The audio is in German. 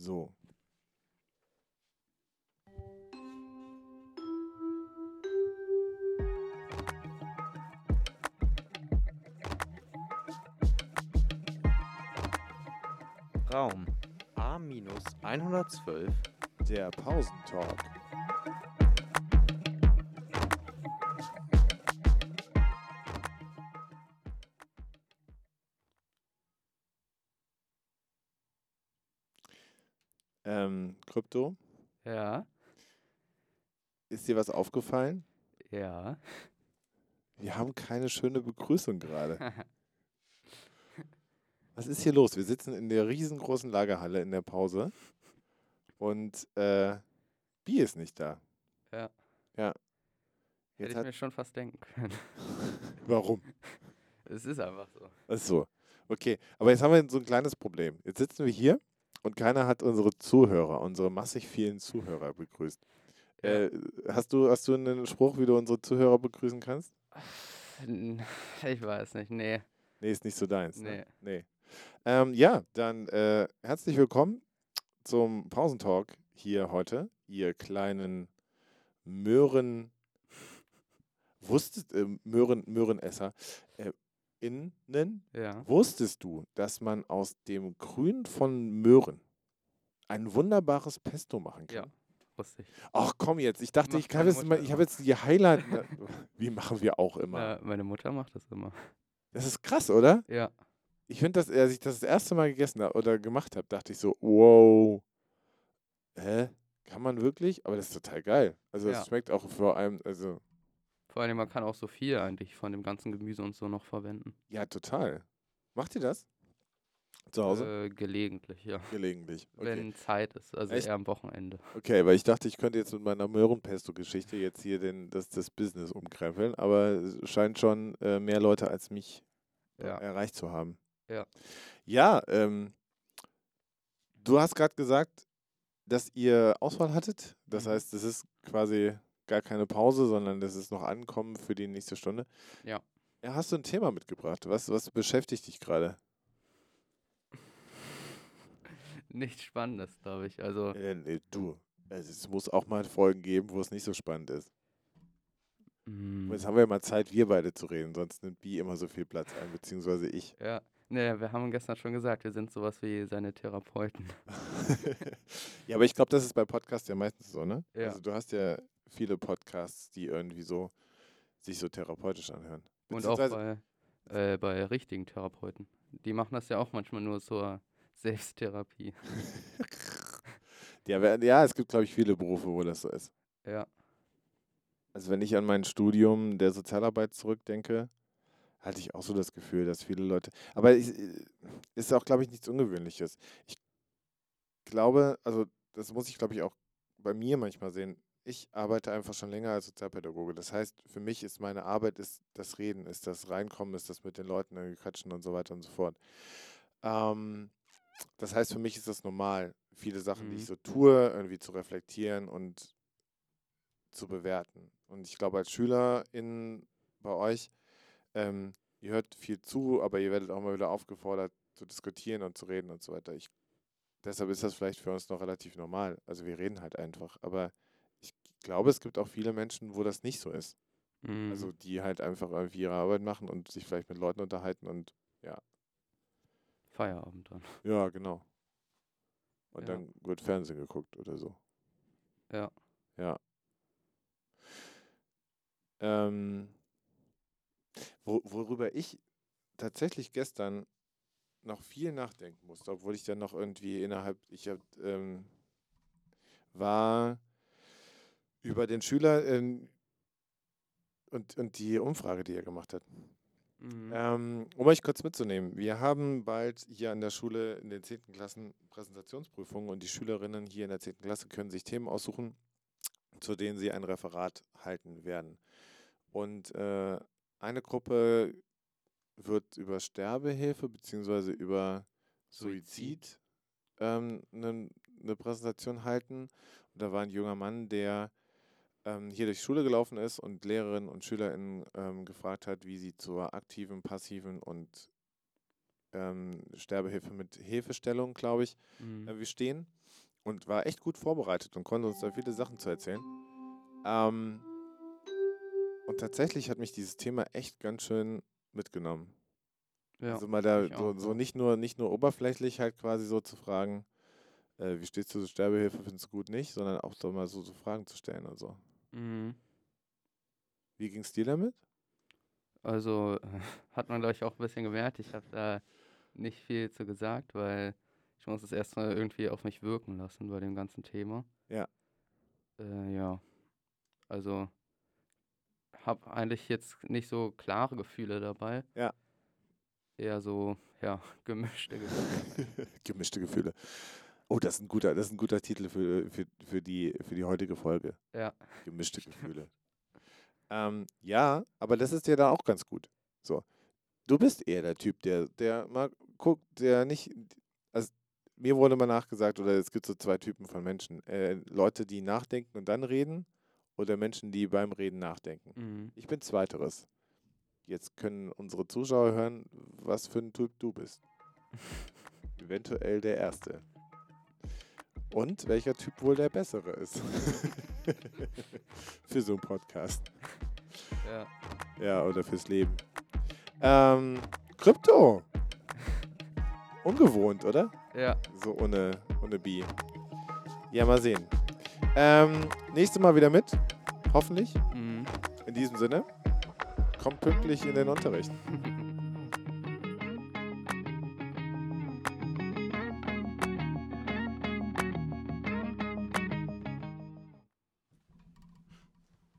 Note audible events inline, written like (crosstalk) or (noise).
So. Raum A-112 Der Pausentalk. Ähm, Krypto, Ja, ist dir was aufgefallen? ja. Wir haben keine schöne Begrüßung gerade. (laughs) Was ist hier los? Wir sitzen in der riesengroßen Lagerhalle in der Pause und äh, Bi ist nicht da. Ja. Ja. Hätte Jetzt ich hat, mir schon fast denken können. (laughs) (laughs) warum? Es ist einfach so. Ach so. Okay, aber jetzt haben wir so ein kleines Problem. Jetzt sitzen wir hier und keiner hat unsere Zuhörer, unsere massig vielen Zuhörer begrüßt. Äh, hast, du, hast du einen Spruch, wie du unsere Zuhörer begrüßen kannst? Ich weiß nicht, nee. Nee, ist nicht so deins. Ne? Nee. nee. Ähm, ja, dann äh, herzlich willkommen zum Pausentalk hier heute, ihr kleinen Möhren, wusstet, äh, Möhren, Möhrenesser, äh, innen, Ja. wusstest du, dass man aus dem Grün von Möhren ein wunderbares Pesto machen kann? Ja, wusste ich. Ach komm jetzt, ich dachte, Macht ich jetzt mal, ich habe jetzt die Highlight, (laughs) wie machen wir auch immer. Ja, meine Mutter macht das immer. Das ist krass, oder? Ja, Ich finde, dass als ich das das erste Mal gegessen habe oder gemacht habe, dachte ich so, wow, hä, kann man wirklich? Aber das ist total geil. Also es Ja. schmeckt auch vor allem, also vor allem man kann auch so viel eigentlich von dem ganzen Gemüse und so noch verwenden. ja, total. Macht ihr das? Zu Hause? Äh, gelegentlich, ja. Gelegentlich. Okay. Wenn Zeit ist, also Echt? eher am Wochenende. okay, weil ich dachte, ich könnte jetzt mit meiner Möhrenpesto-Geschichte jetzt hier den, das, das Business umkrempeln, aber es scheint schon äh, mehr Leute als mich äh, Ja. erreicht zu haben. Ja. Ja, ähm, du hast gerade gesagt, dass ihr Auswahl hattet. Das Mhm. heißt, es ist quasi gar keine Pause, sondern das ist noch Ankommen für die nächste Stunde. Ja. Ja, hast du ein Thema mitgebracht? Was, was beschäftigt dich gerade? Nichts Spannendes, glaube ich. Also, Äh, nee, du. Also, es muss auch mal Folgen geben, wo es nicht so spannend ist. mm, Jetzt haben wir mal Zeit, wir beide zu reden, sonst nimmt Bi immer so viel Platz ein, beziehungsweise ich. ja. Nee, wir haben gestern schon gesagt, wir sind sowas wie seine Therapeuten. (laughs) ja, aber ich glaube, das ist bei Podcasts ja meistens so, ne? Ja. Also du hast ja viele Podcasts, die irgendwie so sich so therapeutisch anhören. Und auch bei, äh, bei richtigen Therapeuten. Die machen das ja auch manchmal nur zur Selbsttherapie. (laughs) Ja, ja, es gibt, glaube ich, viele Berufe, wo das so ist. Ja, Also wenn ich an mein Studium der Sozialarbeit zurückdenke, hatte ich auch so das Gefühl, dass viele Leute. Aber es ist auch, glaube ich, nichts Ungewöhnliches. Ich glaube, also das muss ich, glaube ich, auch bei mir manchmal sehen. Ich arbeite einfach schon länger als Sozialpädagoge. Das heißt, für mich ist meine Arbeit ist das Reden, ist das Reinkommen, ist das mit den Leuten quatschen und so weiter und so fort. Ähm, das heißt, für mich ist das normal, viele Sachen, die ich Mhm. so tue, irgendwie zu reflektieren und zu bewerten. Und ich glaube, als SchülerInnen bei euch, ähm, ihr hört viel zu, aber ihr werdet auch mal wieder aufgefordert zu diskutieren und zu reden und so weiter. Ich, deshalb ist das vielleicht für uns noch relativ normal. Also wir reden halt einfach. Aber glaube, es gibt auch viele Menschen, wo das nicht so ist. mhm. Also die halt einfach irgendwie ihre Arbeit machen und sich vielleicht mit Leuten unterhalten und Feierabend dann. (laughs) ja, genau. Und Ja. dann wird Fernsehen geguckt oder so. Ja. Ja. Ähm, wo, worüber ich tatsächlich gestern noch viel nachdenken musste, obwohl ich dann noch irgendwie innerhalb, ich hab, ähm, war über den Schüler ähm, und, und die Umfrage, die er gemacht hat. Mhm. Ähm, um euch kurz mitzunehmen, wir haben bald hier an der Schule in den 10. Klassen Präsentationsprüfungen und die Schülerinnen hier in der 10. Klasse können sich Themen aussuchen, zu denen sie ein Referat halten werden. Und äh, eine Gruppe wird über Sterbehilfe bzw. über Suizid ähm, eine ne Präsentation halten. Und da war ein junger Mann, der ähm, hier durch die Schule gelaufen ist und Lehrerinnen und SchülerInnen ähm, gefragt hat, wie sie zur aktiven, passiven und ähm, Sterbehilfe mit Hilfestellung, glaube ich, Mhm. äh, wir stehen und war echt gut vorbereitet und konnte uns da viele Sachen zu erzählen. Ähm, und tatsächlich hat mich dieses Thema echt ganz schön mitgenommen. Ja, also mal da so, so nicht nur nicht nur oberflächlich halt quasi so zu fragen, äh, wie stehst du zur Sterbehilfe, findest du gut nicht, sondern auch so mal so, so Fragen zu stellen und so. Mhm. Wie ging es dir damit? Also (laughs) hat man, glaube ich, auch ein bisschen gemerkt. Ich habe da nicht viel zu gesagt, weil ich muss es erstmal irgendwie auf mich wirken lassen bei dem ganzen Thema. Ja. Äh, ja. Also habe eigentlich jetzt nicht so klare Gefühle dabei. Ja. Eher so, ja, (laughs) gemischte Gefühle. (laughs) Gemischte Gefühle. Oh, das ist ein guter, das ist ein guter Titel für, für, für, die, für die heutige Folge. Ja. Gemischte (laughs) Gefühle. ähm, ja, aber das ist ja dann auch ganz gut. So. Du bist eher der Typ, der, der mal guckt, der nicht. Also mir wurde mal nachgesagt, oder es gibt so zwei Typen von Menschen. Äh, Leute, die nachdenken und dann reden, oder Menschen, die beim Reden nachdenken. Mhm. Ich bin zweiteres. Jetzt können unsere Zuschauer hören, was für ein Typ du bist. (laughs) Eventuell der erste. Und welcher Typ wohl der bessere ist. (laughs) Für so einen Podcast. Ja. Ja, oder fürs Leben. Ähm, Krypto. Ungewohnt, oder? Ja. So ohne, ohne Bi. Ja, mal sehen. Ähm, nächstes Mal wieder mit. Hoffentlich. Mhm. In diesem Sinne. Kommt pünktlich in den Unterricht. (laughs)